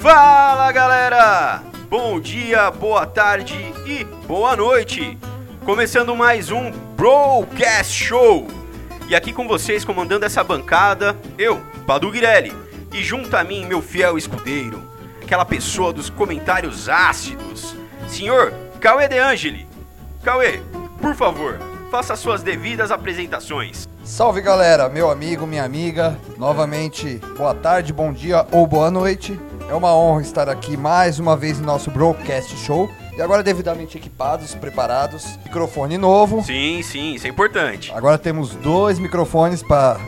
Fala galera! Bom dia, boa tarde e boa noite! Começando mais um Broadcast Show! E aqui com vocês, comandando essa bancada, eu, Padu Guirelli, e junto a mim, meu fiel escudeiro, aquela pessoa dos comentários ácidos, senhor Cauê De Angeli. Cauê, por favor, faça suas devidas apresentações. Salve galera, meu amigo, minha amiga, novamente boa tarde, bom dia ou boa noite. É uma honra estar aqui mais uma vez no nosso Broadcast Show. E agora devidamente equipados, preparados, microfone novo. Sim, sim, isso é importante. Agora temos dois microfones para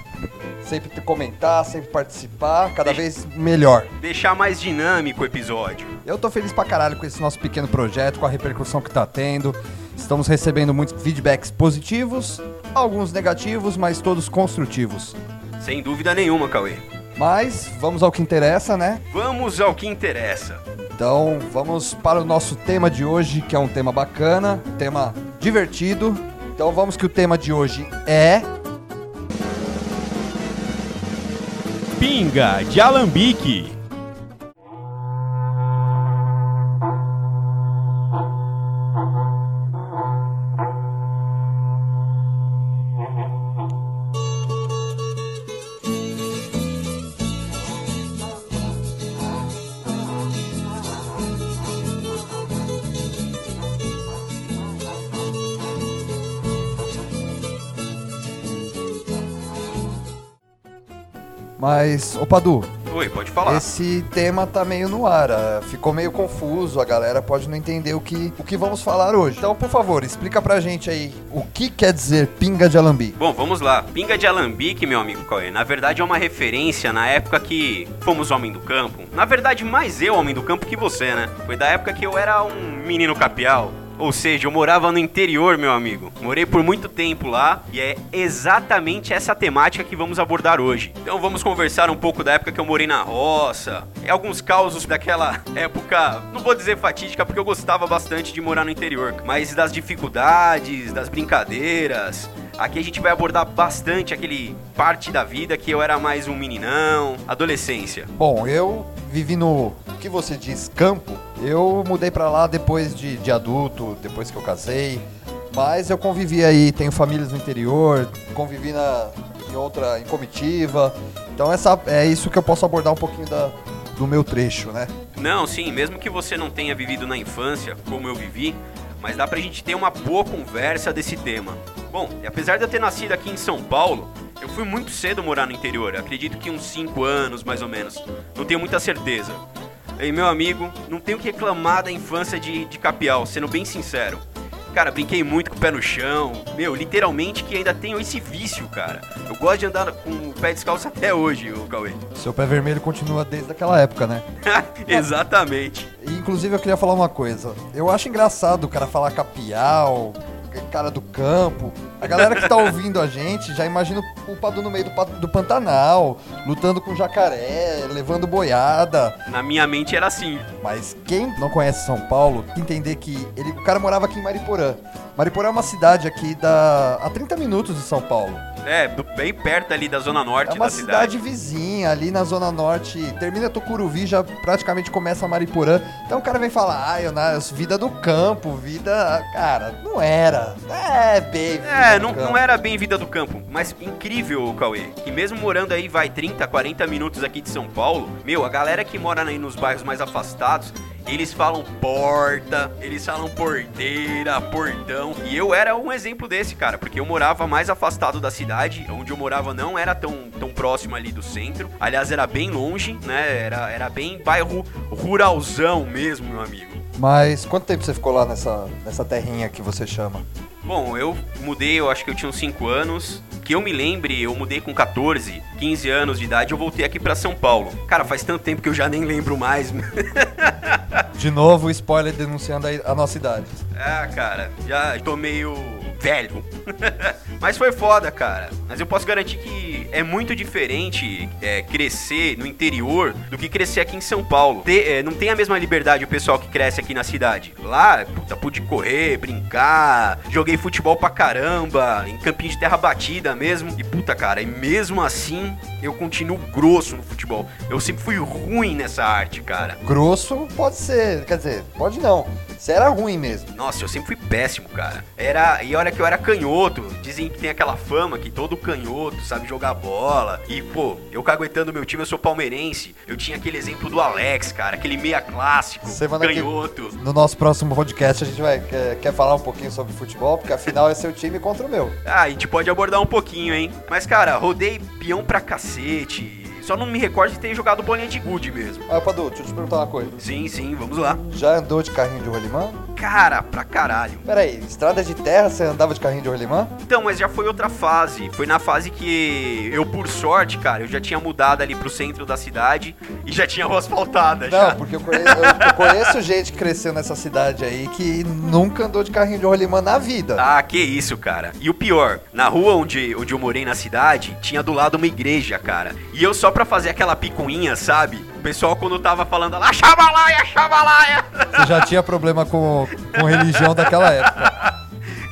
sempre comentar, sempre participar, cada vez melhor. Deixar mais dinâmico o episódio. Eu tô feliz pra caralho com esse nosso pequeno projeto, com a repercussão que tá tendo. Estamos recebendo muitos feedbacks positivos, alguns negativos, mas todos construtivos. Sem dúvida nenhuma, Cauê. Mas vamos ao que interessa, né? Vamos ao que interessa. Então vamos para o nosso tema de hoje, que é um tema bacana, um tema divertido. Então vamos que o tema de hoje é Pinga de Alambique. Mas, ô Padu, Oi, pode falar. esse tema tá meio no ar, ah, ficou meio confuso, a galera pode não entender o que, o que vamos falar hoje. Então, por favor, explica pra gente aí o que quer dizer pinga de alambi. Bom, vamos lá. Pinga de Alambique, meu amigo Cauê, na verdade é uma referência na época que fomos homem do campo. Na verdade, mais eu homem do campo que você, né? Foi da época que eu era um menino capial. Ou seja, eu morava no interior, meu amigo. Morei por muito tempo lá e é exatamente essa temática que vamos abordar hoje. Então vamos conversar um pouco da época que eu morei na roça, alguns causos daquela época, não vou dizer fatídica porque eu gostava bastante de morar no interior, mas das dificuldades, das brincadeiras, Aqui a gente vai abordar bastante aquele parte da vida que eu era mais um meninão, adolescência. Bom, eu vivi no que você diz campo. Eu mudei pra lá depois de, de adulto, depois que eu casei. Mas eu convivi aí, tenho famílias no interior, convivi na, em outra, em comitiva. Então essa, é isso que eu posso abordar um pouquinho da, do meu trecho, né? Não, sim, mesmo que você não tenha vivido na infância, como eu vivi, mas dá pra gente ter uma boa conversa desse tema. Bom, e apesar de eu ter nascido aqui em São Paulo, eu fui muito cedo morar no interior, acredito que uns 5 anos mais ou menos, não tenho muita certeza. E meu amigo, não tenho que reclamar da infância de, de Capial, sendo bem sincero. Cara, brinquei muito com o pé no chão. Meu, literalmente que ainda tenho esse vício, cara. Eu gosto de andar com o pé descalço até hoje, o Cauê. Seu pé vermelho continua desde aquela época, né? Exatamente. Inclusive eu queria falar uma coisa. Eu acho engraçado o cara falar capial, cara do campo. A galera que tá ouvindo a gente já imagina o Padu no meio do, do Pantanal, lutando com jacaré, levando boiada. Na minha mente era assim. Mas quem não conhece São Paulo, entender que ele, o cara morava aqui em Mariporã. Mariporã é uma cidade aqui da, a 30 minutos de São Paulo. É, bem perto ali da zona norte É uma da cidade cidade. vizinha, ali na Zona Norte. Termina Tucuruvi, já praticamente começa Mariporã. Então o cara vem falar, ah, na, vida do campo, vida. Cara, não era. É, bem. É, não, não era bem vida do campo, mas incrível, Cauê. Que mesmo morando aí, vai 30, 40 minutos aqui de São Paulo, meu, a galera que mora aí nos bairros mais afastados, eles falam porta, eles falam porteira, portão. E eu era um exemplo desse, cara, porque eu morava mais afastado da cidade, onde eu morava não era tão, tão próximo ali do centro. Aliás, era bem longe, né? Era, era bem bairro ruralzão mesmo, meu amigo. Mas quanto tempo você ficou lá nessa, nessa terrinha que você chama? Bom, eu mudei, eu acho que eu tinha uns 5 anos. Que eu me lembre, eu mudei com 14, 15 anos de idade, eu voltei aqui pra São Paulo. Cara, faz tanto tempo que eu já nem lembro mais. De novo, spoiler denunciando a, a nossa idade. ah, cara, já tô meio velho. Mas foi foda, cara. Mas eu posso garantir que é muito diferente é, crescer no interior do que crescer aqui em São Paulo. Te- é, não tem a mesma liberdade o pessoal que cresce aqui na cidade. Lá, puta, pude correr, brincar, joguei futebol pra caramba, em campinho de terra batida mesmo. E puta, cara, e mesmo assim eu continuo grosso no futebol. Eu sempre fui ruim nessa arte, cara. Grosso pode ser, quer dizer, pode não. Você era ruim mesmo. Nossa, eu sempre fui péssimo, cara. Era, e olha que eu era canhoto. Dizem que tem aquela fama que todo canhoto sabe jogar bola. E, pô, eu caguetando meu time, eu sou palmeirense. Eu tinha aquele exemplo do Alex, cara, aquele meia clássico, Semana que- canhoto. No nosso próximo podcast a gente vai quer, quer falar um pouquinho sobre futebol, porque afinal é seu time contra o meu. Ah, a gente pode abordar um pouquinho, hein? Mas, cara, rodei peão pra cacete. Só não me recordo de ter jogado bolinha de gude mesmo. Ah, Padu, deixa eu te perguntar uma coisa. Sim, sim, vamos lá. Já andou de carrinho de rolimã? Cara, pra caralho. Pera aí, estrada de terra você andava de carrinho de rolimã? Então, mas já foi outra fase. Foi na fase que eu, por sorte, cara, eu já tinha mudado ali pro centro da cidade e já tinha rua asfaltada já. Não, porque eu conheço, eu- eu conheço gente que cresceu nessa cidade aí que nunca andou de carrinho de rolimã na vida. Ah, que isso, cara. E o pior, na rua onde, onde eu morei na cidade, tinha do lado uma igreja, cara. E eu só pra fazer aquela picuinha, sabe? O pessoal quando tava falando lá, chavalaia, chavalaia. Você já tinha problema com, com religião daquela época.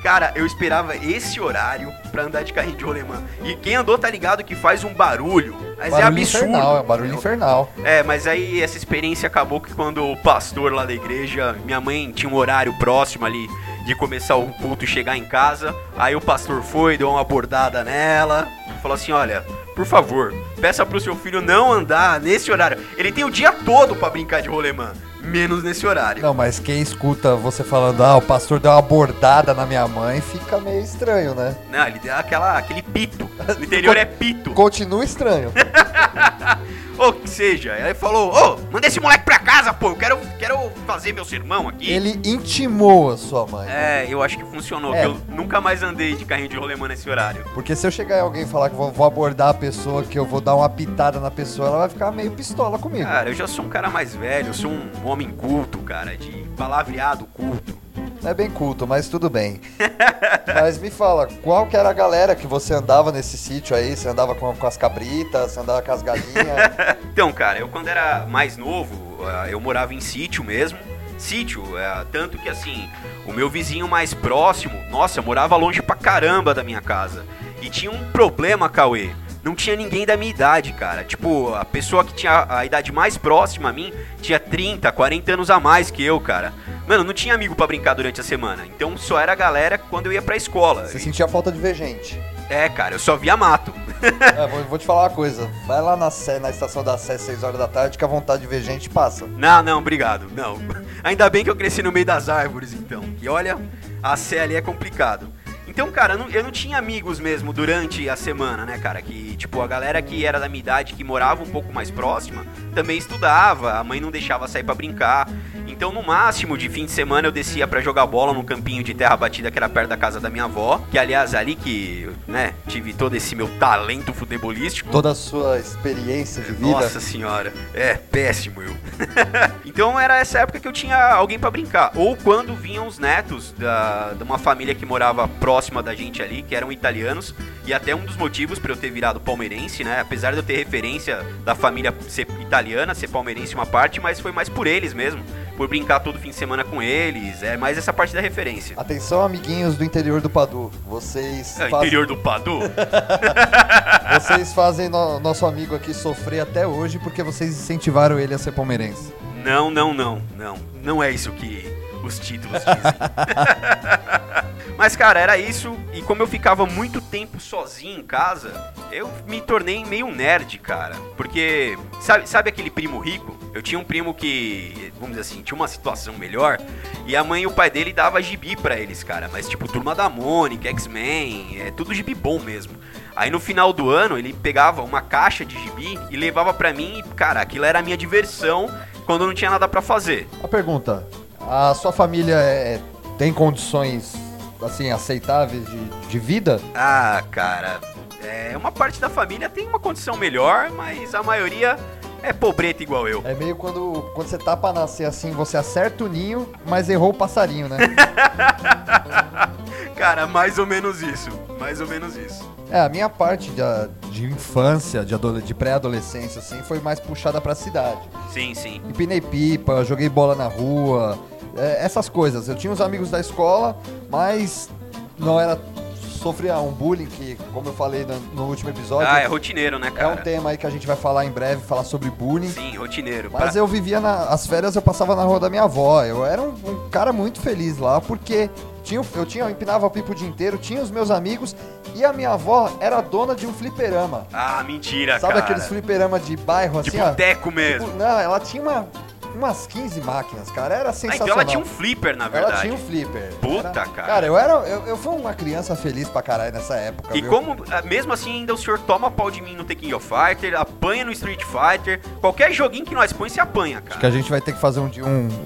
Cara, eu esperava esse horário pra andar de carrinho de rolemã. E quem andou tá ligado que faz um barulho. Mas é barulho absurdo. infernal, é um barulho infernal. É, mas aí essa experiência acabou que quando o pastor lá da igreja, minha mãe tinha um horário próximo ali de começar o culto e chegar em casa. Aí o pastor foi, deu uma abordada nela, falou assim: "Olha, por favor, peça pro seu filho não andar nesse horário. Ele tem o dia todo pra brincar de rolemã, menos nesse horário." Não, mas quem escuta você falando, ah, o pastor deu uma bordada na minha mãe, fica meio estranho, né? Não, ele deu aquela aquele pito. No interior é pito. Continua estranho. Ou que seja, aí ele falou: "Ô, manda esse moleque pra casa, pô, eu quero quero fazer meu sermão aqui." Ele intimou a sua mãe. É, eu acho que funcionou, É. porque eu nunca mais andei de carrinho de rolemã nesse horário. Porque se eu chegar em alguém e falar que vou, vou abordar a pessoa, que eu vou dar uma pitada na pessoa, ela vai ficar meio pistola comigo. Cara, eu já sou um cara mais velho, eu sou um homem culto, cara, de palavreado culto. Não é bem culto, mas tudo bem. mas me fala, qual que era a galera que você andava nesse sítio aí? Você andava com, com as cabritas, você andava com as galinhas? Então, cara, eu quando era mais novo, ah, eu morava em sítio mesmo. Sítio, é, tanto que assim, o meu vizinho mais próximo, nossa, morava longe pra caramba da minha casa. E tinha um problema, Cauê. Não tinha ninguém da minha idade, cara. Tipo, a pessoa que tinha a idade mais próxima a mim tinha 30, 40 anos a mais que eu, cara. Mano, não tinha amigo pra brincar durante a semana. Então só era a galera quando eu ia pra escola. Você sentia falta de ver gente. É, cara, eu só via mato. É, vou, vou te falar uma coisa. Vai lá na, Sé, na estação da Sé, 6 horas da tarde, que a vontade de ver gente passa. Não, não, obrigado. Não. Ainda bem que eu cresci no meio das árvores, então. E olha, a Sé ali é complicado. Então, cara, eu não, eu não tinha amigos mesmo durante a semana, né, cara? Que, tipo, a galera que era da minha idade, que morava um pouco mais próxima, também estudava, a mãe não deixava sair pra brincar. Então, no máximo, de fim de semana, eu descia pra jogar bola num campinho de terra batida que era perto da casa da minha avó. Que, aliás, ali que, né, tive todo esse meu talento futebolístico. Toda a sua experiência de vida. Nossa senhora, é péssimo eu. então era essa época que eu tinha alguém pra brincar. Ou quando vinham os netos da, de uma família que morava próxima da gente ali, que eram italianos. E até um dos motivos pra eu ter virado palmeirense, né? Apesar de eu ter referência da família ser italiana, ser palmeirense uma parte, mas foi mais por eles mesmo. Por brincar todo fim de semana com eles. É mais essa parte da referência. Atenção, amiguinhos do interior do Padu. Vocês, É, fazem, interior do Padu? vocês fazem no- nosso amigo aqui sofrer até hoje porque vocês incentivaram ele a ser palmeirense. Não, não, não, não. Não é isso que os títulos dizem. Mas, cara, era isso. E como eu ficava muito tempo sozinho em casa, eu me tornei meio nerd, cara. Porque, sabe, sabe aquele primo rico? Eu tinha um primo que, vamos dizer assim, tinha uma situação melhor. E a mãe e o pai dele dava gibi pra eles, cara. Mas, tipo, Turma da Mônica, X-Men, é tudo gibi bom mesmo. Aí no final do ano ele pegava uma caixa de gibi e levava pra mim e, cara, aquilo era a minha diversão quando eu não tinha nada pra fazer. A pergunta: a sua família é- tem condições assim aceitáveis de, de vida? Ah, cara, é, uma parte da família tem uma condição melhor, mas a maioria É pobreta igual eu. É meio quando, quando você tá pra nascer assim, você acerta o ninho, mas errou o passarinho, né? Cara, mais ou menos isso. Mais ou menos isso. É, a minha parte de, de infância, de, de pré-adolescência, assim, foi mais puxada pra cidade. Sim, sim. Empinei pipa, joguei bola na rua, é, essas coisas. Eu tinha uns amigos da escola, mas não era. Sofria um bullying que, como eu falei no, no último episódio, Ah, é rotineiro, né, é cara? um tema aí que a gente vai falar em breve, falar sobre bullying. Sim, rotineiro. Mas Pra- eu vivia na, as férias, eu passava na rua da minha avó. Eu era um, um cara muito feliz lá, porque tinha, eu tinha, eu empinava pipa o dia inteiro, tinha os meus amigos e a minha avó era dona de um fliperama. Ah, mentira, Sabe cara. aqueles fliperama de bairro assim, Tipo ó? teco mesmo. Tipo, não, ela tinha uma, umas 15 máquinas, cara. Era Ah, sensacional. então ela tinha um flipper, na Ela verdade. tinha um flipper. Puta, Era- cara. Cara, eu era. Eu, eu fui uma criança feliz pra caralho nessa época. E viu? como, ah, mesmo assim, ainda o senhor toma pau de mim no The King of Fighter, apanha no Street Fighter, qualquer joguinho que nós põe, você apanha, Acho que cara. a gente vai ter que fazer um,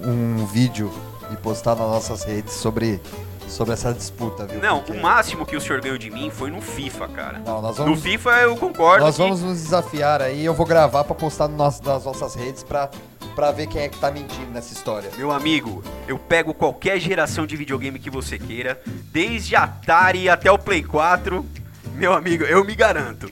um, um vídeo e postar nas nossas redes sobre, sobre essa disputa, viu? Não, Porque- o máximo que o senhor ganhou de mim foi no FIFA, cara. Não, nós No vamos, FIFA eu concordo. nós que- vamos nos desafiar aí. Eu vou gravar pra postar no nosso- nas nossas redes pra, pra ver quem é que tá mentindo nessa história. Meu amigo, eu pego qualquer geração de videogame que você queira, desde Atari até o Play 4. Meu amigo, eu me garanto.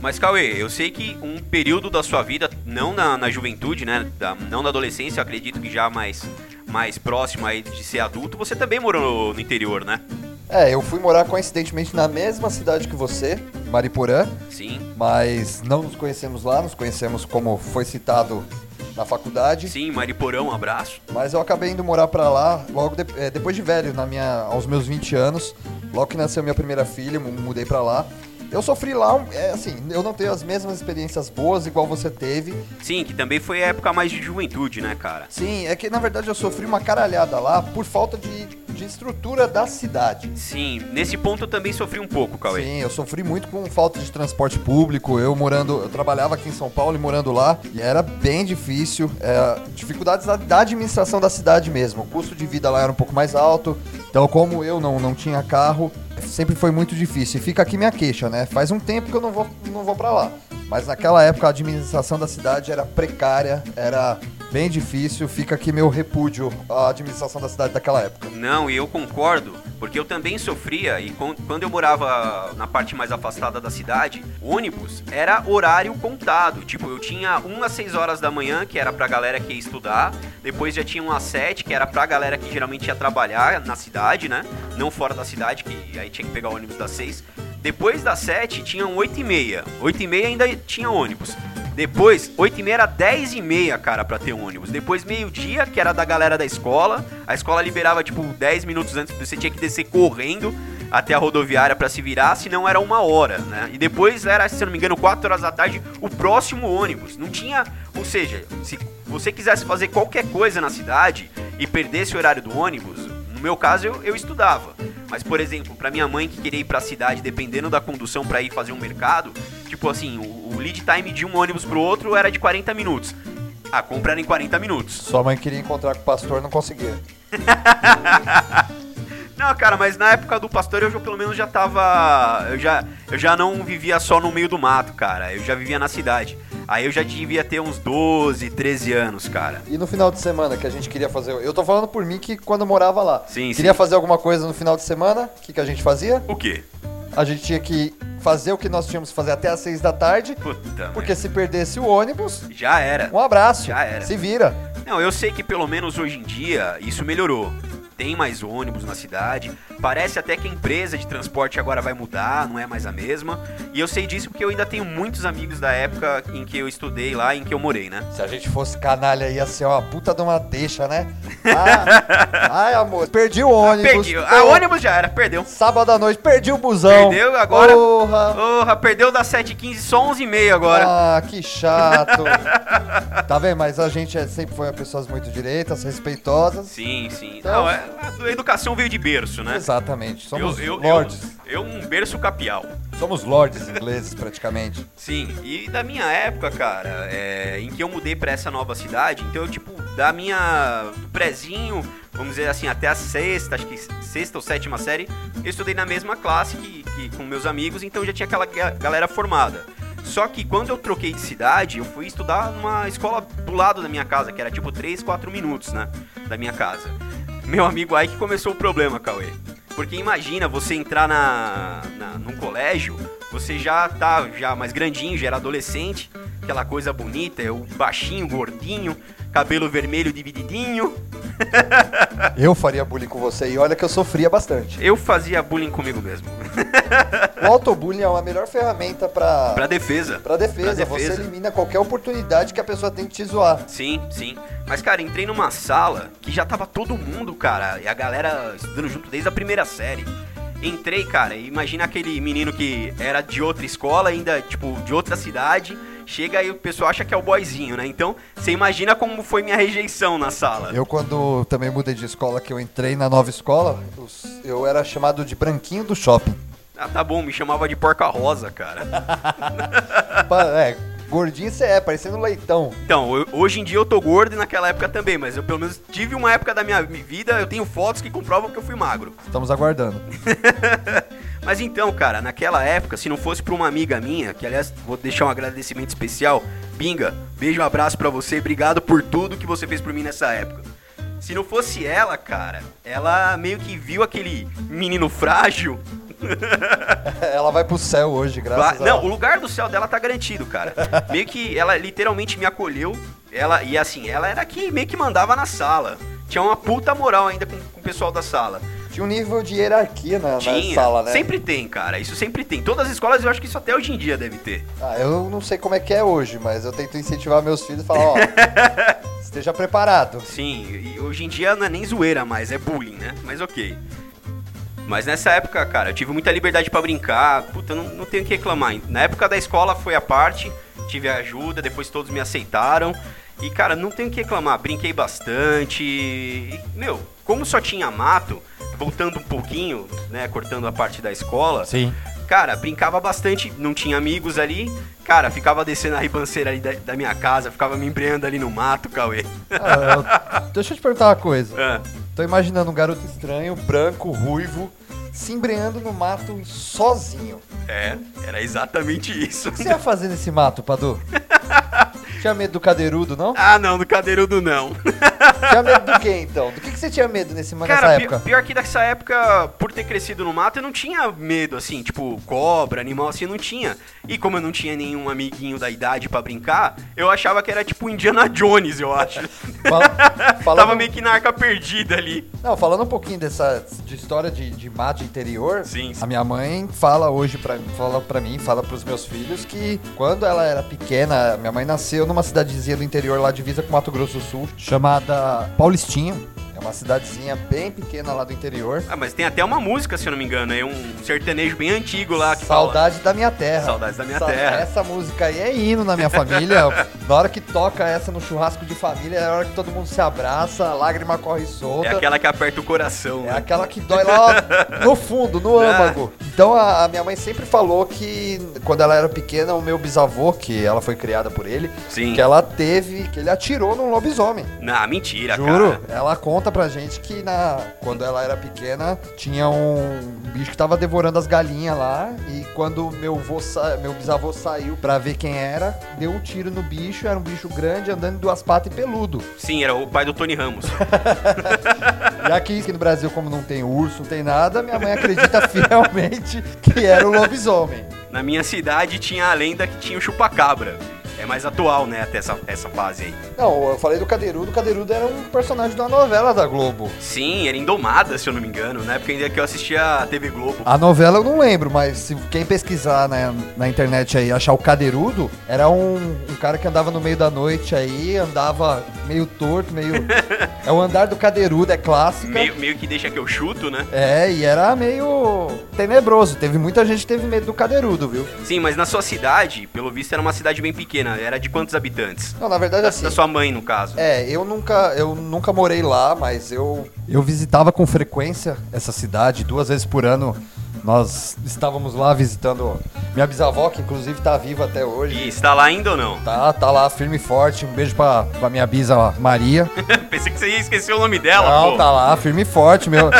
Mas Cauê, eu sei que um período da sua vida, não na, na juventude, né? da- não na adolescência, acredito que já mais, mais próximo aí de ser adulto, você também morou no interior, né? É, eu fui morar coincidentemente na mesma cidade que você, Mariporã, Sim. mas não nos conhecemos lá, nos conhecemos como foi citado na faculdade. Sim, Mariporão, um abraço. Mas eu acabei indo morar pra lá logo de- eh, depois de velho, na minha, aos meus 20 anos. Logo que nasceu minha primeira filha, mu- mudei pra lá. Eu sofri lá, é, assim, eu não tenho as mesmas experiências boas igual você teve. Sim, que também foi a época mais de juventude, né, cara? Sim, é que na verdade eu sofri uma caralhada lá por falta de, de estrutura da cidade. Sim, nesse ponto eu também sofri um pouco, Cauê. Sim, eu sofri muito com falta de transporte público. Eu morando, eu trabalhava aqui em São Paulo e morando lá, e era bem difícil. É, dificuldades da, da administração da cidade mesmo. O custo de vida lá era um pouco mais alto. Então, como eu não, não tinha carro, sempre foi muito difícil. E fica aqui minha queixa, né? Faz um tempo que eu não vou, não vou para lá. Mas naquela época a administração da cidade era precária, era bem difícil. Fica aqui meu repúdio à administração da cidade daquela época. Não, e eu concordo, porque eu também sofria e quando eu morava na parte mais afastada da cidade, ônibus era horário contado. Tipo, eu tinha 1 às 6 horas da manhã, que era pra galera que ia estudar, depois já tinha 1 às 7, que era pra galera que geralmente ia trabalhar na cidade, né? Não fora da cidade, que aí tinha que pegar o ônibus das 6. Depois das 7 tinham 8 e meia. 8 e meia ainda tinha ônibus. Depois, 8 e meia era 10 e meia, cara, pra ter ônibus. Depois, meio-dia, que era da galera da escola. A escola liberava, tipo, 10 minutos antes, você tinha que descer correndo até a rodoviária pra se virar, senão era uma hora, né? E depois era, se não me engano, 4 horas da tarde, o próximo ônibus. Não tinha. Ou seja, se você quisesse fazer qualquer coisa na cidade e perdesse o horário do ônibus, meu caso eu, eu estudava. Mas, por exemplo, pra minha mãe que queria ir pra cidade, dependendo da condução pra ir fazer um mercado, tipo assim, o, o lead time de um ônibus pro outro era de 40 minutos. A compra era em 40 minutos. Sua mãe queria encontrar com o pastor, não conseguia. Não, cara, mas na época do pastor eu já, pelo menos já tava. Eu já, eu já não vivia só no meio do mato, cara. Eu já vivia na cidade. Aí eu já devia ter uns 12, 13 anos, cara. E no final de semana que a gente queria fazer. Eu tô falando por mim que quando eu morava lá. Sim, queria sim. fazer alguma coisa no final de semana. O que, que a gente fazia? O quê? A gente tinha que fazer o que nós tínhamos que fazer até às seis da tarde. Puta, Porque se perdesse o ônibus, já era. um abraço. Já era. Se vira. Não, eu sei que pelo menos hoje em dia isso melhorou. Tem mais ônibus na cidade. Parece até que a empresa de transporte agora vai mudar, não é mais a mesma. E eu sei disso porque eu ainda tenho muitos amigos da época em que eu estudei lá, em que eu morei, né? Se a gente fosse canalha, ia ser uma puta de uma deixa, né? Ah, ai, amor, perdi o ônibus. Perdi. Ah, ônibus já era, perdeu. Sábado à noite, perdi o busão. Perdeu, agora- Porra. Porra, perdeu das 7h15 só 11h30 agora. Ah, que chato. tá vendo? Mas a gente é- sempre foi pessoas muito direitas, respeitosas. Sim, sim. Então- Não, é, a educação veio de berço, né? Exatamente. Somos eu, eu, lords. Eu, eu um berço capial. Somos lords ingleses, praticamente. Sim, e da minha época, cara, é, em que eu mudei pra essa nova cidade, então eu, tipo, da minha prezinho, vamos dizer assim, até a sexta, acho que sexta ou sétima série, eu estudei na mesma classe que, que com meus amigos, então já tinha aquela ga- galera formada. Só que quando eu troquei de cidade, eu fui estudar numa escola do lado da minha casa, que era tipo 3, 4 minutos, né? Da minha casa. Meu amigo aí que começou o problema, Cauê. Porque imagina você entrar na, na, num colégio, você já tá já mais grandinho, já era adolescente, aquela coisa bonita, o baixinho, gordinho, cabelo vermelho divididinho. Eu faria bullying com você e olha que eu sofria bastante. Eu fazia bullying comigo mesmo. O autobullying é a melhor ferramenta pra, pra defesa. pra defesa. Pra Você defesa. elimina qualquer oportunidade que a pessoa tem de te zoar. Sim, sim. Mas, cara, entrei numa sala que já tava todo mundo, cara, e a galera estudando junto desde a primeira série. Entrei, cara, e imagina aquele menino que era de outra escola, ainda, tipo, de outra cidade. Chega e o pessoal acha que é o boyzinho, né? Então, você imagina como foi minha rejeição na sala. Eu, quando também mudei de escola, que eu entrei na nova escola, eu era chamado de branquinho do shopping. Ah, tá bom, me chamava de porca rosa, cara. É, gordinho você é, parecendo leitão. Então, eu- hoje em dia eu tô gordo e naquela época também, mas eu pelo menos tive uma época da minha vida, eu tenho fotos que comprovam que eu fui magro. Estamos aguardando. Mas então, cara, naquela época, se não fosse pra uma amiga minha, que aliás vou deixar um agradecimento especial, Binga, beijo, um abraço pra você, obrigado por tudo que você fez por mim nessa época. Se não fosse ela, cara, ela meio que viu aquele menino frágil. Ela vai pro céu hoje, graças Vai- a Não, o lugar do céu dela tá garantido, cara. Meio que ela literalmente me acolheu. Ela, e assim, ela era que meio que mandava na sala. Tinha uma puta moral ainda com, com o pessoal da sala. Tinha um nível de hierarquia na, na sala, né? Sempre tem, cara. Isso sempre tem. Todas as escolas eu acho que isso até hoje em dia deve ter. Ah, eu não sei como é que é hoje, mas eu tento incentivar meus filhos e falar, ó, esteja preparado. Sim, e hoje em dia não é nem zoeira mais, é bullying, né? Mas ok. Mas nessa época, cara, eu tive muita liberdade pra brincar. Puta, não, não tenho o que reclamar. Na época da escola foi a parte, tive ajuda, depois todos me aceitaram. E, cara, não tenho o que reclamar. Brinquei bastante. E, meu, como só tinha mato, voltando um pouquinho, né, cortando a parte da escola. Sim. Cara, brincava bastante, não tinha amigos ali. Cara, ficava descendo a ribanceira ali da, da minha casa, ficava me embreando ali no mato, Cauê. Ah, eu- deixa eu te perguntar uma coisa. Ah. Tô imaginando um garoto estranho, branco, ruivo, se embreando no mato sozinho. É, era exatamente isso. O que você ia fazer nesse mato, Padu? Tinha medo do cadeirudo, não? Ah, não, do cadeirudo não. Tinha medo do quê, então? Do que, que você tinha medo nesse, nessa Cara, pi- época? pior que nessa época, por ter crescido no mato, eu não tinha medo, assim, tipo, cobra, animal, assim, eu não tinha. E como eu não tinha nenhum amiguinho da idade pra brincar, eu achava que era tipo Indiana Jones, eu acho. Fala- falando- Tava meio que na arca perdida ali. Não, falando um pouquinho dessa de história de, de mato interior, Sim, sim. a minha mãe fala hoje pra, fala pra mim, fala pros meus filhos que quando ela era pequena, minha mãe nasceu numa cidadezinha do interior lá divisa com Mato Grosso do Sul, chamada Paulistinha. Uma cidadezinha bem pequena lá do interior. Ah, mas tem até uma música, se eu não me engano, é um sertanejo bem antigo lá que fala. Saudade da minha terra. Saudades da minha Essa- terra. Essa música aí é hino na minha família. na hora que toca essa no churrasco de família, é a hora que todo mundo se abraça, a lágrima corre solta. É aquela que aperta o coração. É né? aquela que dói lá no fundo, no Ah. âmago. Então a, a minha mãe sempre falou que quando ela era pequena, o meu bisavô, que ela foi criada por ele, Sim. que ela teve, que ele atirou num lobisomem. Não, mentira, Juro. cara. Ela conta pra gente que na, quando ela era pequena, tinha um bicho que tava devorando as galinhas lá. E quando meu, vô sa- meu bisavô saiu pra ver quem era, deu um tiro no bicho. Era um bicho grande, andando de duas patas e peludo. Sim, era o pai do Tony Ramos. E aqui, aqui no Brasil, como não tem urso, não tem nada, minha mãe acredita fielmente que era o lobisomem. Na minha cidade tinha a lenda que tinha o chupacabra. É mais atual, né, até essa, essa fase aí. Não, eu falei do Cadeirudo. O Cadeirudo era um personagem de uma novela da Globo. Sim, era Indomada, se eu não me engano, na época ainda que eu assistia a TV Globo. A novela eu não lembro, mas se quem pesquisar na, na internet aí achar o Cadeirudo, era um, um cara que andava no meio da noite aí, andava meio torto, meio. é o andar do Cadeirudo, é clássica. Meio, meio que deixa que eu chuto, né? É, e era meio tenebroso. Teve muita gente que teve medo do Cadeirudo, viu? Sim, mas na sua cidade, pelo visto, era uma cidade bem pequena. Era de quantos habitantes? Não, na verdade Da, assim. da sua mãe, no caso. É, eu nunca, eu nunca morei lá, mas eu eu visitava com frequência essa cidade, duas vezes por ano Nós estávamos lá visitando minha bisavó, que inclusive tá viva até hoje. E está lá ainda ou não? Tá, tá lá firme e forte. Um beijo pra, pra minha bisa Maria. Pensei que você ia esquecer o nome dela, Não, pô. tá lá, firme e forte. Meu,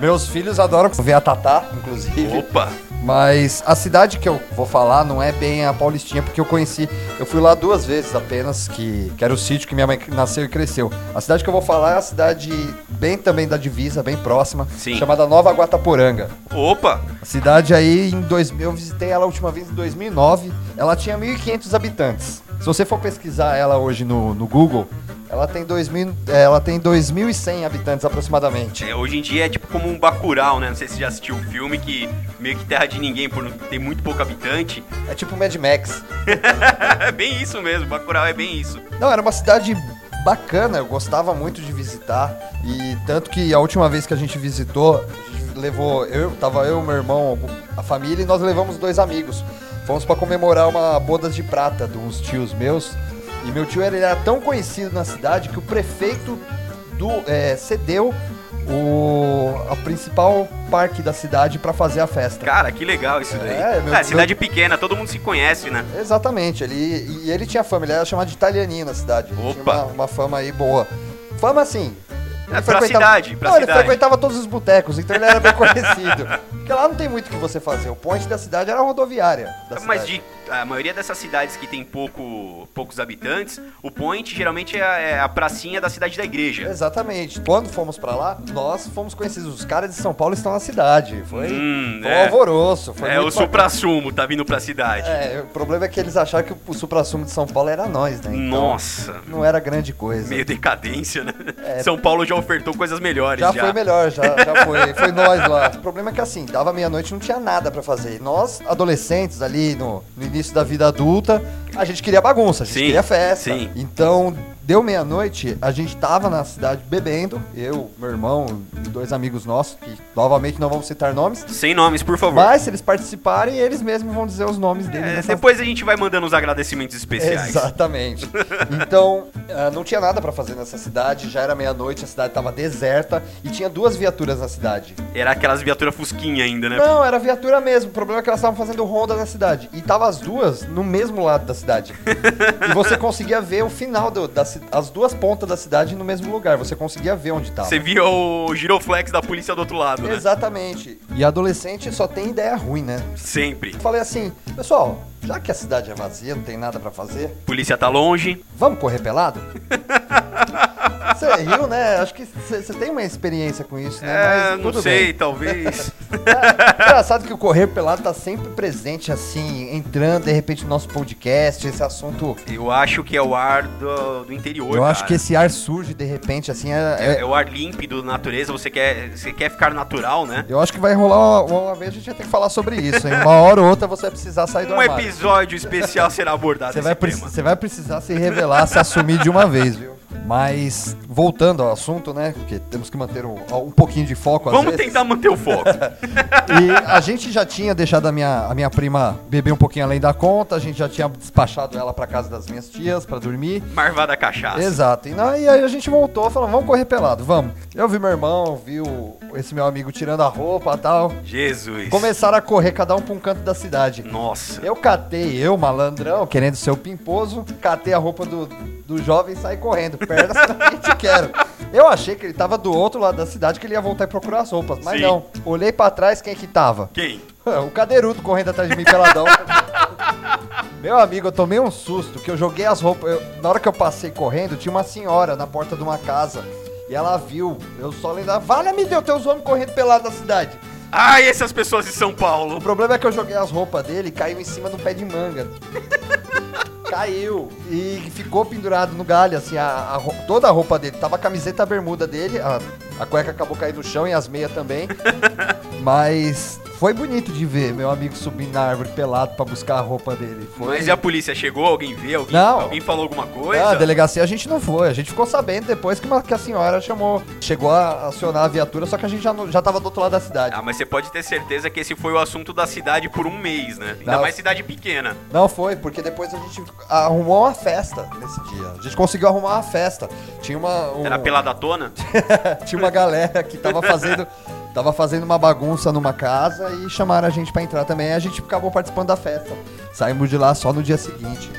meus filhos adoram ver a Tatá, inclusive. Opa! Mas a cidade que eu vou falar não é bem a Paulistinha, porque eu conheci. Eu fui lá duas vezes apenas, que, que era o sítio que minha mãe nasceu e cresceu. A cidade que eu vou falar é a cidade bem também da divisa, bem próxima, Sim. chamada Nova Guataporanga. Opa! A cidade aí, em 2000, eu visitei ela a última vez em 2009. Ela tinha 1.500 habitantes. Se você for pesquisar ela hoje no, no Google, ela tem 2.000, é, ela tem 2.100 habitantes aproximadamente. É, hoje em dia é tipo como um Bacurau, né? Não sei se você já assistiu o filme que meio que terra de ninguém por não ter muito pouco habitante. É tipo Mad Max. É bem isso mesmo, Bacurau é bem isso. Não, era uma cidade bacana, eu gostava muito de visitar. E tanto que a última vez que a gente visitou, a gente levou. Eu, tava eu, meu irmão, a família, e nós levamos dois amigos. Fomos pra comemorar uma bodas de prata de uns tios meus. E meu tio ele era tão conhecido na cidade que o prefeito do, é, cedeu o a principal parque da cidade pra fazer a festa. Cara, que legal isso daí. É, meu- É, cidade pequena, todo mundo se conhece, né? Exatamente, ele, e ele tinha fama, ele era chamado de italianinho na cidade. Ele Opa. Tinha uma, uma fama aí boa. Fama assim. ele É, pra cidade, pra não, ele cidade. frequentava todos os botecos, então ele era bem conhecido. Porque lá não tem muito o que você fazer. O point da cidade era a rodoviária. Mas cidade. de a maioria dessas cidades que tem pouco, poucos habitantes, o point geralmente é a, é a pracinha da cidade da igreja. Exatamente. Quando fomos pra lá, nós fomos conhecidos. Os caras de São Paulo estão na cidade. Foi, Hum, foi é. um alvoroço. Foi É, o supra-sumo tá vindo pra cidade. É, o problema é que eles acharam que o supra-sumo de São Paulo era nós, né? Então, Nossa, Não era grande coisa. meio decadência, né? É. São Paulo já ofertou coisas melhores. Já, Já, foi melhor, já, já foi. Foi nós lá. O problema é que assim, dava meia-noite e não tinha nada pra fazer. Nós, adolescentes, ali no, no início da vida adulta, a gente queria bagunça, a gente Sim, queria festa. sim. Então, deu meia-noite, a gente tava na cidade bebendo, eu, meu irmão e dois amigos nossos, que novamente não vamos citar nomes. Sem nomes, por favor. Mas se eles participarem, eles mesmos vão dizer os nomes deles É, nessa depois a gente vai mandando os agradecimentos especiais. Exatamente. Então, ah, não tinha nada pra fazer nessa cidade, já era meia-noite, a cidade tava deserta e tinha duas viaturas na cidade. Era aquelas viaturas fusquinha ainda, né? Não, era viatura mesmo. O problema é que elas estavam fazendo ronda na cidade. E tava as duas no mesmo lado da cidade. e você conseguia ver o final do, da ci- as duas pontas da cidade no mesmo lugar. Você conseguia ver onde tava. Você via o giroflex da polícia do outro lado, né? Exatamente. E adolescente só tem ideia ruim, né? Sempre. Falei assim, pessoal, já que a cidade é vazia, não tem nada pra fazer, Polícia tá longe. vamos correr pelado? Você riu, né? Acho que você tem uma experiência com isso, né? é, Mas não sei, bem. talvez. É, engraçado que o Correr Pelado tá sempre presente, assim, entrando de repente no nosso podcast, esse assunto. Eu acho que é o ar do, do interior. eu acho cara. que esse ar surge de repente, assim, é- É, é- é o ar límpido da natureza, você quer, você quer ficar natural, né? eu acho que vai rolar uma, uma vez a gente vai ter que falar sobre isso, hein? Uma hora ou outra você vai precisar sair do Um armário. episódio especial será abordado Você vai, tema. você vai precisar se revelar, se assumir de uma vez, viu? Mas, voltando ao assunto, né? Porque temos que manter um, um pouquinho de foco às Vamos vezes. tentar manter o foco. E a gente já tinha deixado a minha, a minha prima beber um pouquinho além da conta, a gente já tinha despachado ela pra casa das minhas tias pra dormir. Marvada cachaça. Exato. E, não, e aí a gente voltou, falou, vamos correr pelado, vamos. Eu vi meu irmão, vi o- esse meu amigo tirando a roupa e tal. Jesus. Começaram a correr cada um pra um canto da cidade. Nossa. Eu catei, eu, malandrão, querendo ser o pimposo, catei a roupa do, do jovem e saí correndo. Gente quero. Eu achei que ele tava do outro lado da cidade, que ele ia voltar e procurar as roupas. Mas Sim. não. Olhei pra trás, quem que tava? Quem? O cadeirudo correndo atrás de mim peladão. Meu amigo, eu tomei um susto que eu joguei as roupas. eu- na hora que eu passei correndo, tinha uma senhora na porta de uma casa. E ela viu. Eu só lembro. Vale, me deu teus homens correndo pelado na cidade. Ai, essas pessoas de São Paulo. O problema é que eu joguei as roupas dele e caiu em cima do pé de manga. Caiu e ficou pendurado no galho, assim, a, a toda a roupa dele. Tava a camiseta a bermuda dele, a, a cueca acabou caindo no chão e as meias também. Mas foi bonito de ver meu amigo subindo na árvore pelado pra buscar a roupa dele. Foi... Mas e a polícia chegou? Alguém viu? Alguém, Não. alguém falou alguma coisa? Ah, a delegacia a gente não foi, a gente ficou sabendo depois que, uma- que a senhora chamou, chegou a acionar a viatura, só que a gente já, não- já tava do outro lado da cidade. Ah, mas você pode ter certeza que esse foi o assunto da cidade por um mês, né? Ainda Não. mais cidade pequena. Não foi, porque depois a gente arrumou uma festa nesse dia. A gente conseguiu arrumar uma festa. Tinha uma. um- Era pela datona? tinha uma galera que tava fazendo. Tava fazendo uma bagunça numa casa e chamaram a gente pra entrar também. A gente acabou participando da festa. Saímos de lá só no dia seguinte.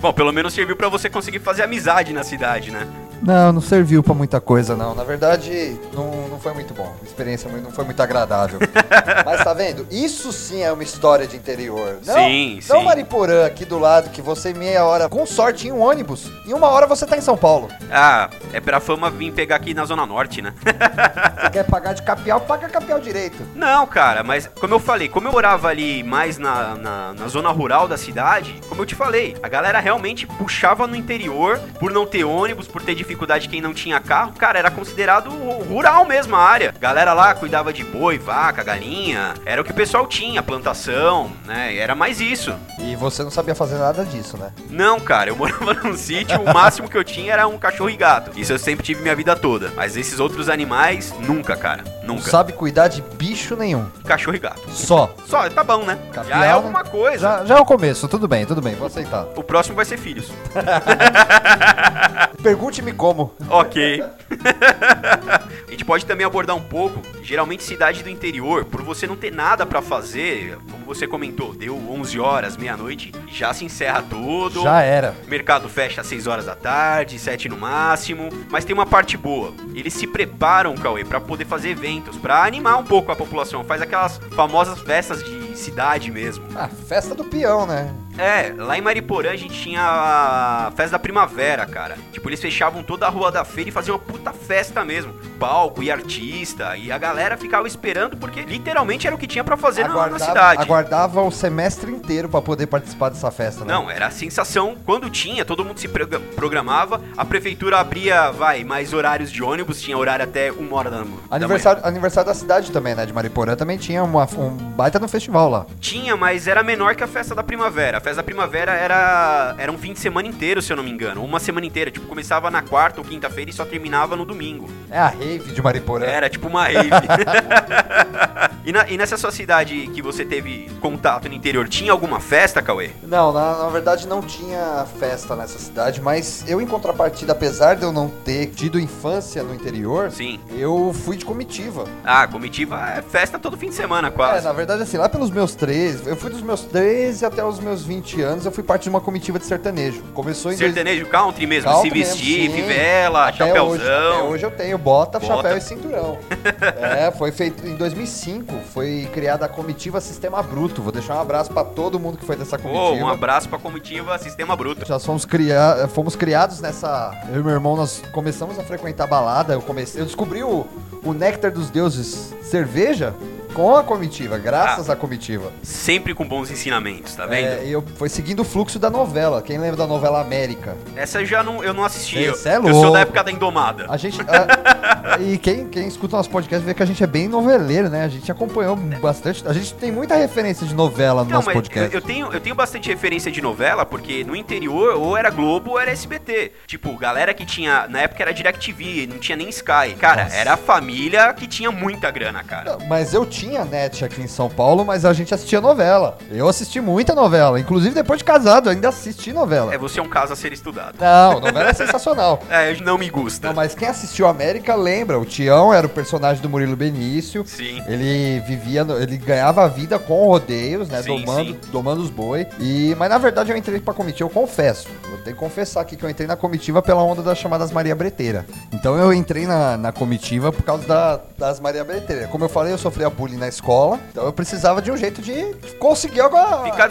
Bom, pelo menos serviu pra você conseguir fazer amizade na cidade, né? Não, não serviu pra muita coisa, não. Na verdade, não, não foi muito bom. A experiência não foi muito agradável. Mas tá vendo? Isso sim é uma história de interior. Não, Sim, não sim. Mariporã aqui do lado, que você meia hora, com sorte, em um ônibus. Em uma hora você tá em São Paulo. Ah, é pra fama vir pegar aqui na Zona Norte, né? Você quer pagar de capial, paga capial direito. Não, cara, mas como eu falei, como eu morava ali mais na, na, na zona rural da cidade, como eu te falei, a galera realmente puxava no interior por não ter ônibus, por ter dificuldade quem não tinha carro. Cara, era considerado rural mesmo a área. Galera lá cuidava de boi, vaca, galinha. Era o que o pessoal tinha, plantação, né? Era mais isso. E você não sabia fazer nada disso, né? Não, cara, eu morava num sítio, o máximo que eu tinha era um cachorro e gato. Isso eu sempre tive minha vida toda. Mas esses outros animais, nunca, cara. Não Nunca. sabe cuidar de bicho nenhum. Cachorro e gato. Só. Só, tá bom, né? Capial, Já é alguma coisa. Já, já é o começo, tudo bem, tudo bem, vou aceitar. O próximo vai ser filhos. Pergunte-me como. Ok. a gente pode também abordar um pouco, geralmente cidade do interior, por você não ter nada pra fazer, como você comentou, deu 11 horas, meia-noite, já se encerra tudo. Já era. Mercado fecha às 6 horas da tarde, 7 no máximo. Mas tem uma parte boa. Eles se preparam, Cauê, pra poder fazer eventos, pra animar um pouco a população. Faz aquelas famosas festas de cidade mesmo. Ah, festa do peão, né? É, lá em Mariporã a gente tinha a festa da primavera, cara. Tipo, eles fechavam toda a rua da feira e faziam uma puta festa mesmo. Palco e artista. E a galera ficava esperando porque literalmente era o que tinha pra fazer na, na cidade. aguardava o semestre inteiro pra poder participar dessa festa, né? Não, era a sensação quando tinha, todo mundo se programava, a prefeitura abria, vai, mais horários de ônibus, tinha horário até uma hora da, da manhã. Aniversário, aniversário da cidade também, né? De Mariporã também tinha uma, um baita no festival lá. Tinha, mas era menor que a festa da primavera. A festa da primavera era, era um fim de semana inteiro, se eu não me engano. Uma semana inteira. Tipo, começava na quarta ou quinta-feira e só terminava no domingo. É a rave de Mariporã. Era tipo uma rave. e, na- e nessa sua cidade que você teve contato no interior, tinha alguma festa, Cauê? Não, na, na verdade não tinha festa nessa cidade, mas eu, em contrapartida, apesar de eu não ter tido infância no interior, Sim. eu fui de comitiva. Ah, comitiva é festa todo fim de semana, É, quase. na verdade, assim, lá pelos meus 13, eu fui dos meus 13 até os meus 20 anos, eu fui parte de uma comitiva de sertanejo. Começou em dois- Sertanejo country mesmo, Country se mesmo, vestir, sim. fivela, Até chapéuzão. Hoje, até hoje eu tenho bota, Bota. chapéu e cinturão. é, foi feito em 2005, foi criada a comitiva Sistema Bruto. Vou deixar um abraço pra todo mundo que foi dessa comitiva. um abraço pra comitiva Sistema Bruto. Já fomos, cria... fomos criados nessa. Eu e meu irmão, nós começamos a frequentar balada. Eu comecei. Eu descobri o, o Néctar dos Deuses cerveja com a comitiva, Ah. graças à comitiva. Sempre com bons ensinamentos, tá vendo? É, eu foi seguindo o fluxo da novela. Quem lembra da novela América? Essa eu já não, eu não assisti. Eu, Esse é eu sou louco. da época da Indomada. A gente. a- e quem, quem escuta nosso podcast vê que a gente é bem noveleiro, né? A gente acompanhou bastante. A gente tem muita referência de novela no Não, nosso podcast. eu, eu tenho, eu tenho bastante referência de novela, porque no interior ou era Globo ou era SBT. Tipo, galera que tinha. Na época era DirecTV, não tinha nem Sky. Cara, Nossa. era a família que tinha muita grana, cara. Não, Mas eu tinha net aqui em São Paulo, mas a gente assistia novela. Eu assisti muita novela. Inclusive, depois de casado, eu ainda assisti novela. É, você é um caso a ser estudado. Não, novela é sensacional. É, não me gusta. Não, mas quem assistiu América lembra. O Tião era o personagem do Murilo Benício. Sim. Ele vivia, no- ele ganhava a vida com rodeios, né? Sim, domando, sim. domando os boi. E, mas na verdade eu entrei pra comitiva, eu confesso. Eu tenho que confessar aqui que eu entrei na comitiva pela onda das chamadas Maria Breteira. Então eu entrei na, na comitiva por causa da- das Maria Breteira. Como eu falei, eu sofria bullying na escola. Então eu precisava de um jeito de conseguir alguma. Ficar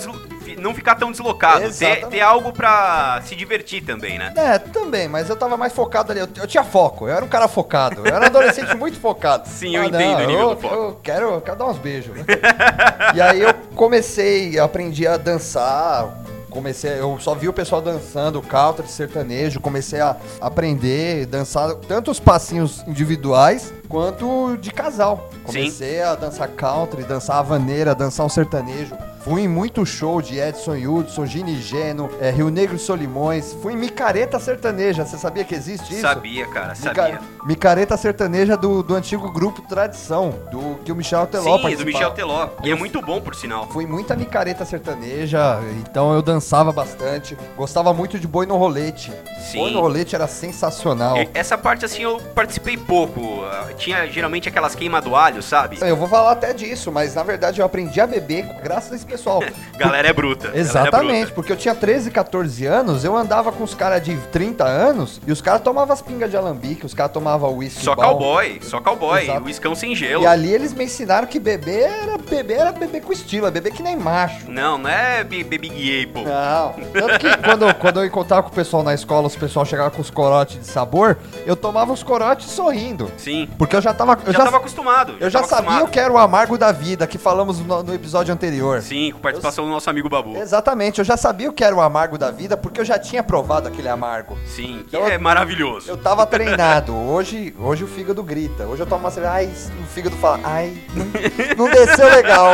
Não ficar tão deslocado. Ter, ter algo pra se divertir também, né? É, também, mas eu tava mais focado ali. Eu, eu tinha foco, eu era um cara focado. Eu era um adolescente muito focado. Sim, eu entendo o nível eu, do foco. Eu quero, eu quero dar uns beijos. e aí eu comecei, aprendi a dançar. Comecei, eu só vi o pessoal dançando country de sertanejo, comecei a aprender, dançar tanto os passinhos individuais quanto de casal. Comecei a dançar country, dançar a vaneira, dançar um sertanejo. Fui em muito show de Edson Hudson, Gini Geno, é, Rio Negro e Solimões. Fui em Micareta Sertaneja. Você sabia que existe isso? Sabia, cara, Mica- sabia. Micareta Sertaneja do, do antigo grupo Tradição, do que o Michel Teló Sim, do participava. Michel Teló. E é muito bom, por sinal. Fui muita micareta sertaneja, então eu dançava bastante. Gostava muito de boi no rolete. Sim. Boi no rolete era sensacional. Essa parte, assim, eu participei pouco. Ah, Tinha geralmente aquelas queimas do alho, sabe? Eu vou falar até disso, mas na verdade eu aprendi a beber graças a pessoal. Galera é bruta. é Exatamente, bruta. porque eu tinha 13, 14 anos, eu andava com os caras de 30 anos e os caras tomavam as pingas de alambique, os caras tomavam uísque. Só bom. cowboy, só cowboy. Exato. Sem gelo. E ali eles me ensinaram que beber era beber, era beber com estilo, é beber que nem macho. Não, não é be- baby gay, pô. Não. Tanto que quando, quando eu encontrava com o pessoal na escola, os pessoal chegavam com os corotes de sabor, eu tomava os corotes sorrindo. Sim. Porque eu já tava. Eu já, já, tava acostumado. eu já sabia acostumado. o que era o amargo da vida, que falamos no, no episódio anterior. Sim, com participação do nosso amigo Babu. Exatamente, eu já sabia o que era o amargo da vida, porque eu já tinha provado aquele amargo. Sim, que Então, é maravilhoso. Eu tava treinado. Hoje, hoje o fígado grita. Hoje eu tomo uma cerveja. Ai, o fígado fala. Ai, não, não desceu legal.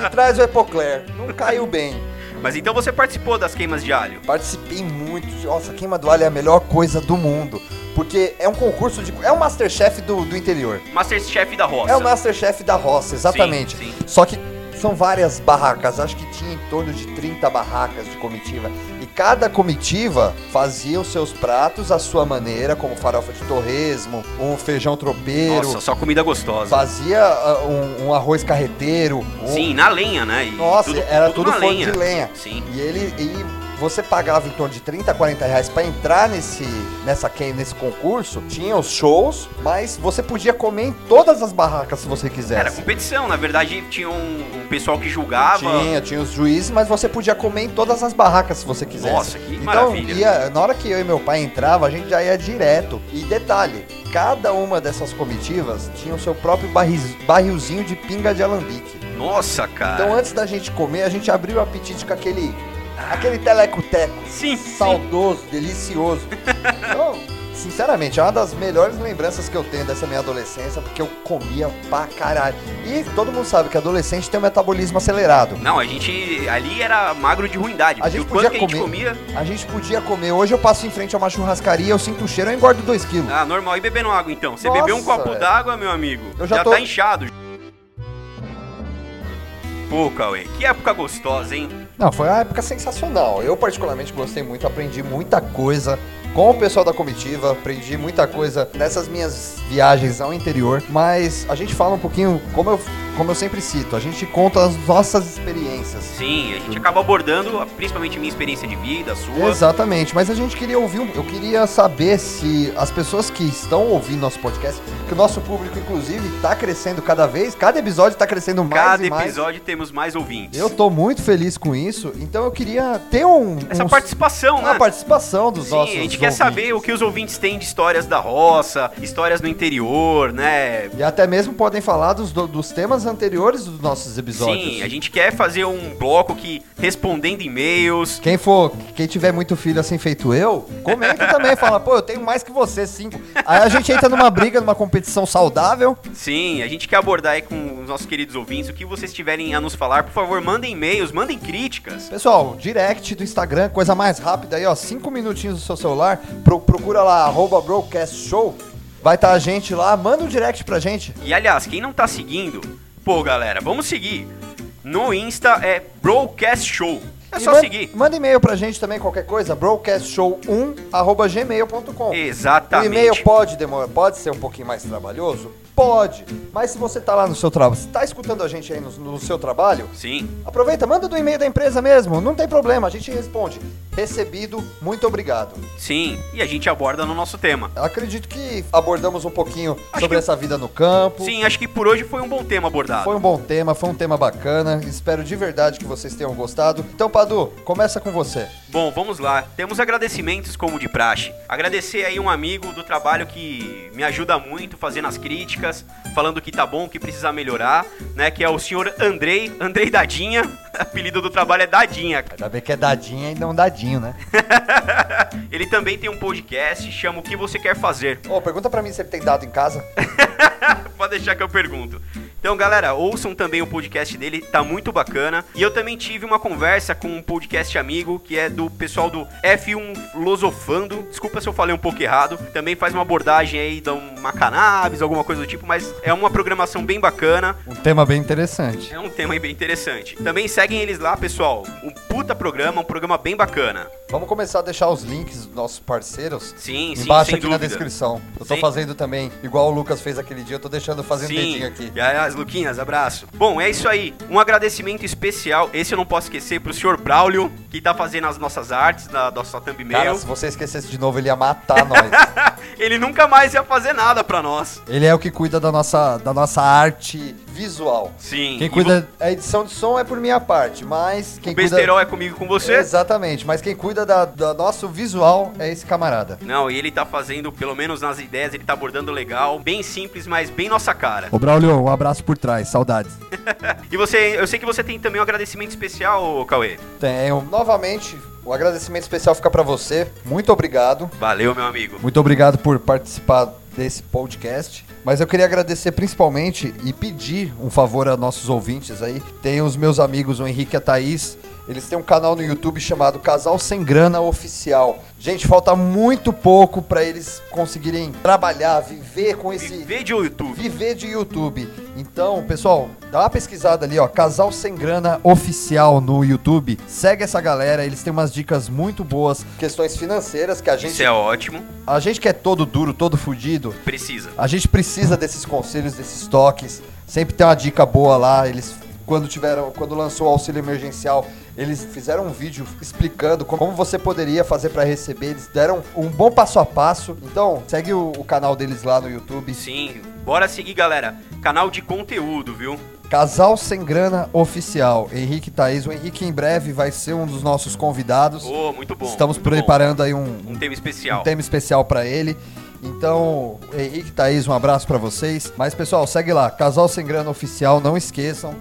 Me traz o Epocler. Não caiu bem. Mas então você participou das queimas de alho. Participei muito. Nossa, queima do alho é a melhor coisa do mundo. Porque é um concurso de. É um Masterchef do, do interior. Masterchef da roça. É o Masterchef da roça, exatamente. Sim, sim. Só que são várias barracas. Acho que tinha em torno de 30 barracas de comitiva. E cada comitiva fazia os seus pratos à sua maneira, como farofa de torresmo, um feijão tropeiro. Nossa, só comida gostosa. Fazia ah, um, um arroz carreteiro. um- Sim, na lenha, né? E Nossa, era tudo, na forno de lenha. Sim. E ele e você pagava em torno de 30, 40 reais pra entrar nesse, nessa, nesse concurso. Tinha os shows, mas você podia comer em todas as barracas se você Era quisesse. competição, na verdade tinha um, um pessoal que julgava. Tinha, tinha os juízes, mas você podia comer em todas as barracas se você quisesse. Nossa, que então, maravilha. Ia, na hora que eu e meu pai entrava, a gente já ia direto. E detalhe, cada uma dessas comitivas tinha o seu próprio barris- barrilzinho de pinga de alambique. Nossa, cara. Então antes da gente comer, a gente abriu o apetite com aquele. Aquele teleco-teco. Sim, sim. Saudoso, delicioso. Então, sinceramente, é uma das melhores lembranças que eu tenho dessa minha adolescência, porque eu comia pra caralho. E todo mundo sabe que adolescente tem um metabolismo acelerado. Não, a gente ali era magro de ruindade. A gente podia que a gente comer. comia. A gente podia comer. Hoje eu passo em frente a uma churrascaria, eu sinto o cheiro, eu engordo 2 quilos. Ah, normal. E bebendo água então? Você Nossa, bebeu um copo velho. d'água, meu amigo? Eu já tô- tá inchado. Pô, Cauê, que época gostosa, hein? Não, foi uma época sensacional. Eu particularmente gostei muito, aprendi muita coisa com o pessoal da comitiva, aprendi muita coisa nessas minhas viagens ao interior, mas a gente fala um pouquinho, como eu, como eu sempre cito, a gente conta as nossas experiências. Sim, a gente acaba abordando principalmente minha experiência de vida, a sua. Exatamente, mas a gente queria ouvir, um- eu queria saber se as pessoas que estão ouvindo nosso podcast, que o nosso público inclusive está crescendo cada vez, cada episódio está crescendo mais Cada e mais. episódio temos mais ouvintes. Eu tô muito feliz com isso, então eu queria ter um Essa um- participação, né? uma participação dos Sim, nossos a gente quer saber o que os ouvintes têm de histórias da roça, histórias no interior, né? E até mesmo podem falar dos, do- dos temas anteriores dos nossos episódios. Sim, a gente quer fazer um bloco que respondendo e-mails. Quem for, quem tiver muito filho assim feito eu, comenta também, fala, pô, eu tenho mais que você, cinco. Aí a gente entra numa briga, numa competição saudável. Sim, a gente quer abordar aí com os nossos queridos ouvintes o que vocês tiverem a nos falar. Por favor, mandem e-mails, mandem críticas. Pessoal, direct do Instagram, coisa mais rápida aí, ó, cinco minutinhos do seu celular, pro- procura lá, arroba Broadcast Show, vai estar a gente lá, manda um direct pra gente. E aliás, quem não tá seguindo, pô galera, vamos seguir. No Insta é Broadcast Show. É E só man- seguir. Manda e-mail pra gente também, qualquer coisa, broadcastshow1, arroba gmail.com. O Exatamente. e-mail pode demorar, pode ser um pouquinho mais trabalhoso? Pode. Mas se você tá lá no seu trabalho, se tá escutando a gente aí no, no seu trabalho, Sim. aproveita, manda do e-mail da empresa mesmo, não tem problema, a gente responde. Recebido, muito obrigado. Sim, e a gente aborda no nosso tema. Acredito que abordamos um pouquinho Acho sobre que- essa vida no campo. Sim, acho que por hoje foi um bom tema abordado. Foi um bom tema, foi um tema bacana. Espero de verdade que vocês tenham gostado. Então, Padu, começa com você. Bom, vamos lá. Temos agradecimentos como de praxe. Agradecer aí um amigo do trabalho que me ajuda muito fazendo as críticas, falando que tá bom, que precisa melhorar, né? Que é o senhor Andrei, Andrei Dadinha. Apelido do trabalho é Dadinha. cara. Ainda bem que é dadinha e não dadinho, né? Ele também tem um podcast, chama O que você quer fazer. Ô, pergunta pra mim se ele tem dado em casa. Pode deixar que eu pergunto. Então, galera, ouçam também o podcast dele, tá muito bacana. E eu também tive uma conversa com um podcast amigo que é do pessoal do F1 Filosofando. Desculpa se eu falei um pouco errado. Também faz uma abordagem aí de uma cannabis, alguma coisa do tipo, mas é uma programação bem bacana. Um tema bem interessante. É um tema bem interessante. Também seguem eles lá, pessoal. Um puta programa, um programa bem bacana. Vamos começar a deixar os links dos nossos parceiros Sim, sim, embaixo sem aqui na dúvida. descrição. Eu tô Sim. fazendo também, igual o Lucas fez aquele dia, eu tô deixando fazendo Sim, dedinho aqui. e aí, as Luquinhas, abraço. Bom, é isso aí. Um agradecimento especial, esse eu não posso esquecer, pro senhor Braulio, que tá fazendo as nossas artes, da nossa thumbnail. Cara, se você esquecesse de novo, ele ia matar nós. Ele nunca mais ia fazer nada pra nós. ele é o que cuida da nossa, da nossa arte visual. Sim. Quem cuida. A edição de som é por minha parte, mas quem O cuida. besterol é comigo com você? Exatamente, mas quem cuida da, da nosso visual é esse camarada. Não, e ele tá fazendo, pelo menos nas ideias, ele tá abordando legal, bem simples, mas bem nossa cara. Ô Braulio, um abraço por trás, saudades. E você, eu sei que você tem também um agradecimento especial, Cauê. Tenho novamente o agradecimento especial fica pra você. Muito obrigado. Valeu, meu amigo. Muito obrigado por participar desse podcast. Mas eu queria agradecer principalmente e pedir um favor a nossos ouvintes aí. Tem os meus amigos, o Henrique e a Thaís. Eles têm um canal no YouTube chamado Casal Sem Grana Oficial. Gente, falta muito pouco pra eles conseguirem trabalhar, viver com esse Viver de YouTube. viver de YouTube. Então, pessoal, dá uma pesquisada ali, ó, Casal Sem Grana Oficial no YouTube. Segue essa galera, eles têm umas dicas muito boas, questões financeiras que a gente Isso é ótimo. a gente que é todo duro, todo fudido, Precisa. a gente precisa desses conselhos, desses toques. Sempre tem uma dica boa lá. Eles, quando tiveram, quando lançou o auxílio emergencial, eles fizeram um vídeo explicando como você poderia fazer pra receber. Eles deram um bom passo a passo. Então, segue o, o canal deles lá no YouTube. Sim. Bora seguir, galera. Canal de conteúdo, viu? Casal Sem Grana Oficial. Henrique e Thaís. O Henrique em breve vai ser um dos nossos convidados. Ô, muito bom. Estamos muito bom. preparando aí um, Um tema especial. um tema especial pra ele. Então, Henrique e Thaís, um abraço pra vocês. Mas, pessoal, segue lá, Casal Sem Grana Oficial, não esqueçam.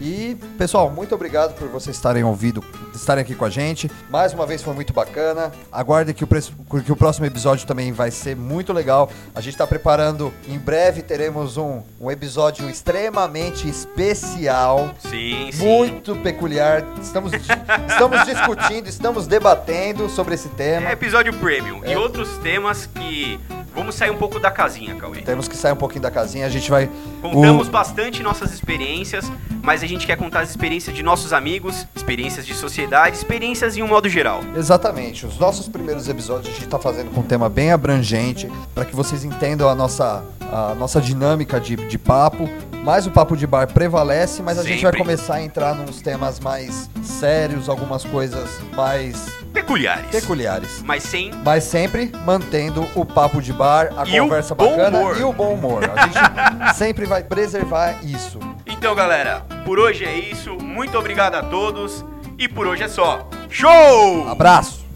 E, pessoal, muito obrigado por vocês estarem ouvindo, estarem aqui com a gente. Mais uma vez foi muito bacana. Aguardem que o, que o próximo episódio também vai ser muito legal. A gente tá preparando, em breve teremos um, um episódio extremamente especial. Sim, sim. Muito peculiar. Estamos, estamos discutindo, estamos debatendo sobre esse tema. É episódio premium. É. E outros temas que. Vamos sair um pouco da casinha, Cauê. Temos que sair um pouquinho da casinha, a gente vai. Contamos o- bastante nossas experiências, mas a gente quer contar as experiências de nossos amigos, experiências de sociedade, experiências em um modo geral. Exatamente. Os nossos primeiros episódios a gente tá fazendo com um tema bem abrangente, para que vocês entendam a nossa, a nossa dinâmica de, de papo. Mas o papo de bar prevalece, mas a gente vai Sempre. começar a entrar nos temas mais sérios, algumas coisas mais Peculiares. peculiares. Mas sem. Mas sempre mantendo o papo de bar, a E conversa bacana humor. e o bom humor. A gente sempre vai preservar isso. Então, galera, por hoje é isso. Muito obrigado a todos. E por hoje é só. Show! Abraço!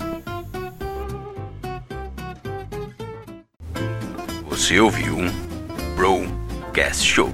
Você ouviu um Broadcast Show.